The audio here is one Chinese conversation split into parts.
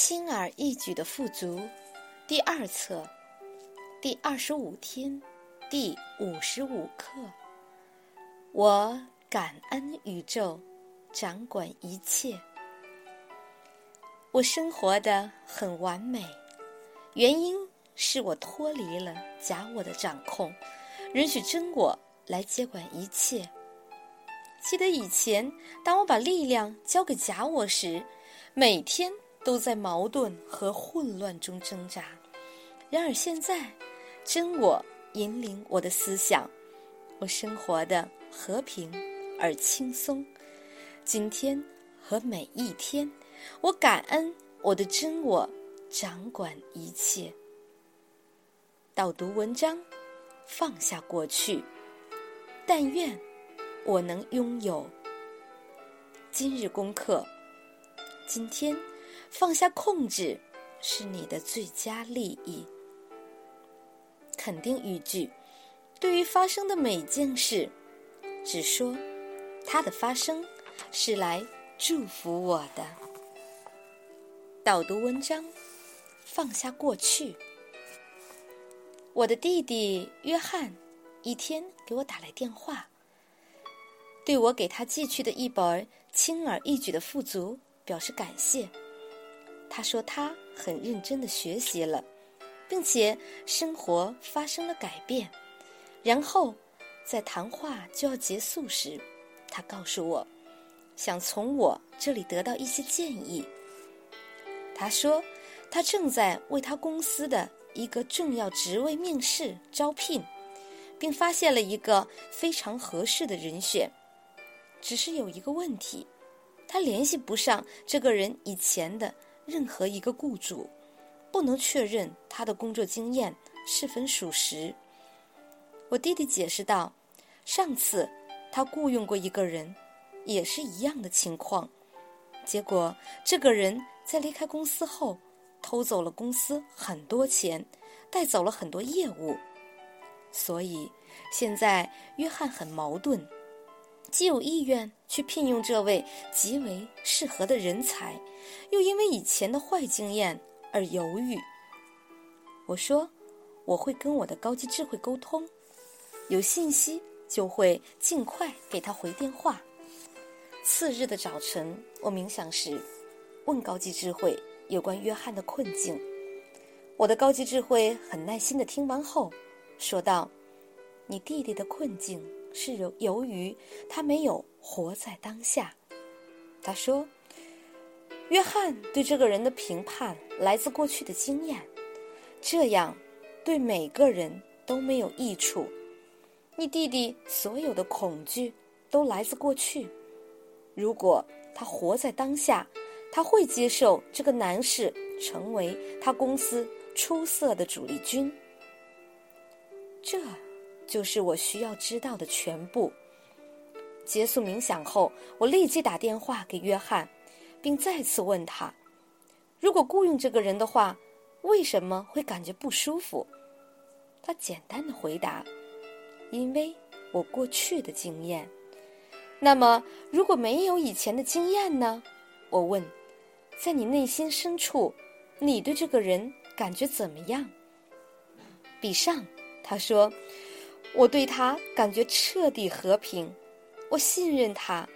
轻而易举的富足，第二册，第二十五天，第五十五课。我感恩宇宙，掌管一切。我生活的很完美，原因是我脱离了假我的掌控，允许真我来接管一切。记得以前，当我把力量交给假我时，每天。都在矛盾和混乱中挣扎。然而现在，真我引领我的思想，我生活的和平而轻松。今天和每一天，我感恩我的真我掌管一切。导读文章，放下过去，但愿我能拥有。今日功课，今天。放下控制，是你的最佳利益。肯定语句：对于发生的每件事，只说它的发生是来祝福我的。导读文章：放下过去。我的弟弟约翰一天给我打来电话，对我给他寄去的一本轻而易举的富足表示感谢。他说他很认真的学习了，并且生活发生了改变。然后，在谈话就要结束时，他告诉我，想从我这里得到一些建议。他说，他正在为他公司的一个重要职位面试招聘，并发现了一个非常合适的人选。只是有一个问题，他联系不上这个人以前的。任何一个雇主不能确认他的工作经验是否属实。我弟弟解释道：“上次他雇佣过一个人，也是一样的情况。结果这个人在离开公司后，偷走了公司很多钱，带走了很多业务。所以现在约翰很矛盾。”既有意愿去聘用这位极为适合的人才，又因为以前的坏经验而犹豫。我说，我会跟我的高级智慧沟通，有信息就会尽快给他回电话。次日的早晨，我冥想时，问高级智慧有关约翰的困境。我的高级智慧很耐心的听完后，说道：“你弟弟的困境。”是由由于他没有活在当下。他说：“约翰对这个人的评判来自过去的经验，这样对每个人都没有益处。你弟弟所有的恐惧都来自过去。如果他活在当下，他会接受这个男士成为他公司出色的主力军。”这。就是我需要知道的全部。结束冥想后，我立即打电话给约翰，并再次问他：如果雇佣这个人的话，为什么会感觉不舒服？他简单的回答：“因为我过去的经验。”那么，如果没有以前的经验呢？我问：“在你内心深处，你对这个人感觉怎么样？”比上，他说。我对他感觉彻底和平，我信任他，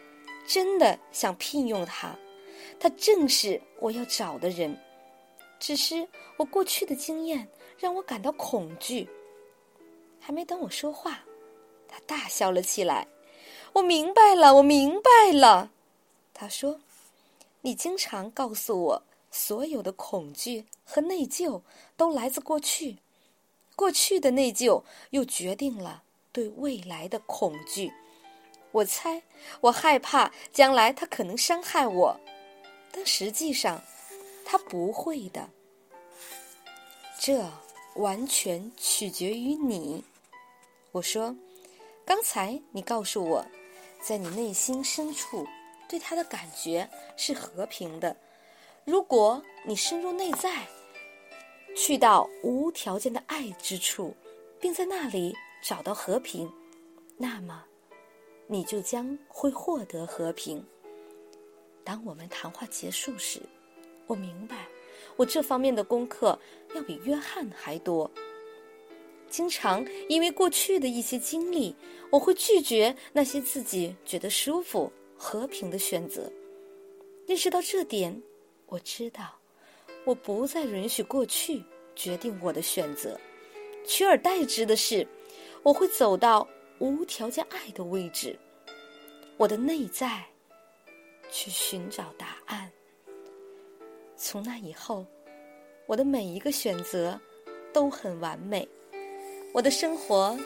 真的想聘用他，他正是我要找的人。只是我过去的经验让我感到恐惧。还没等我说话，他大笑了起来。我明白了，我明白了。他说：“你经常告诉我，所有的恐惧和内疚都来自过去。”过去的内疚又决定了对未来的恐惧。我猜，我害怕将来他可能伤害我，但实际上他不会的。这完全取决于你。我说，刚才你告诉我，在你内心深处对他的感觉是和平的。如果你深入内在。去到无条件的爱之处，并在那里找到和平，那么你就将会获得和平。当我们谈话结束时，我明白我这方面的功课要比约翰还多。经常因为过去的一些经历，我会拒绝那些自己觉得舒服、和平的选择。认识到这点，我知道，我不再允许过去决定我的选择，取而代之的是，我会走到无条件爱的位置，我的内在，去寻找答案。从那以后，我的每一个选择都很完美。我的生活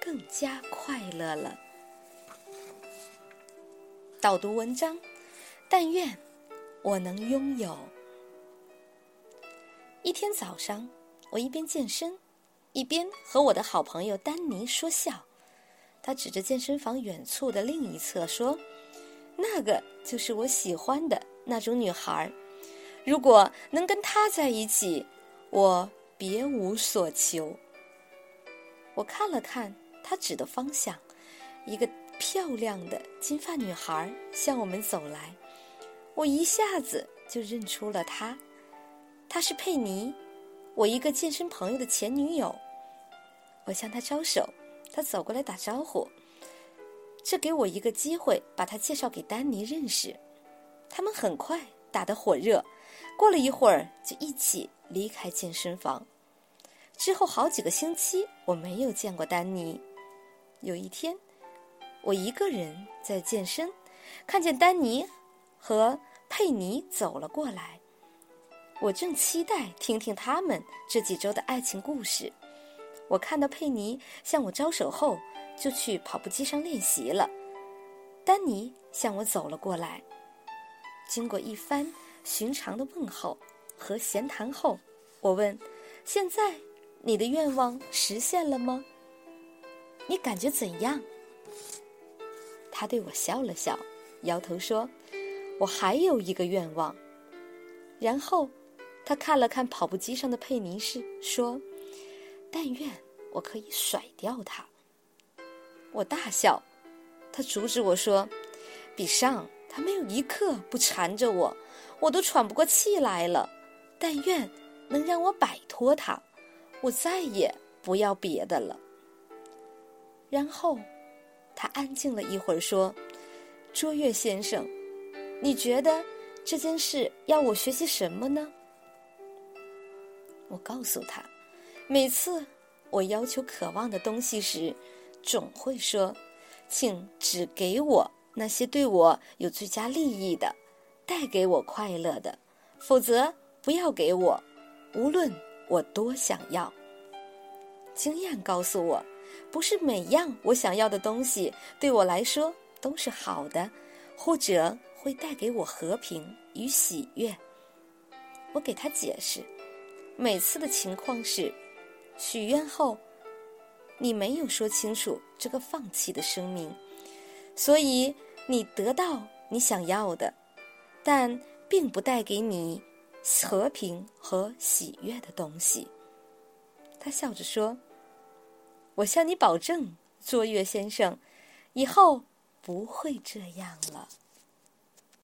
更加快乐了。导读文章，但愿我能拥有。一天早上，我一边健身，一边和我的好朋友丹尼说笑。他指着健身房远处的另一侧说：“那个就是我喜欢的那种女孩。如果能跟她在一起，我别无所求。”我看了看他指的方向，一个漂亮的金发女孩向我们走来，我一下子就认出了她，她是佩妮，我一个健身朋友的前女友。我向她招手，她走过来打招呼，这给我一个机会把她介绍给丹尼认识。他们很快打得火热，过了一会儿就一起离开健身房。之后好几个星期，我没有见过丹尼。有一天，我一个人在健身，看见丹尼和佩妮走了过来。我正期待听听他们这几周的爱情故事。我看到佩妮向我招手后，就去跑步机上练习了。丹尼向我走了过来。经过一番寻常的问候和闲谈后，我问：“现在？”你的愿望实现了吗？你感觉怎样？他对我笑了笑，摇头说：“我还有一个愿望。”然后他看了看跑步机上的佩妮士，说：“但愿我可以甩掉它。”我大笑，他阻止我说：“比上，他没有一刻不缠着我，我都喘不过气来了。但愿能让我摆脱他。”我再也不要别的了。然后，他安静了一会儿，说：“卓越先生，你觉得这件事要我学习什么呢？”我告诉他，每次我要求渴望的东西时，总会说：“请只给我那些对我有最佳利益的，带给我快乐的，否则不要给我，无论。”我多想要。经验告诉我，不是每样我想要的东西对我来说都是好的，或者会带给我和平与喜悦。我给他解释，每次的情况是，许愿后，你没有说清楚这个放弃的声明，所以你得到你想要的，但并不带给你。和平和喜悦的东西，他笑着说：“我向你保证，卓越先生，以后不会这样了。”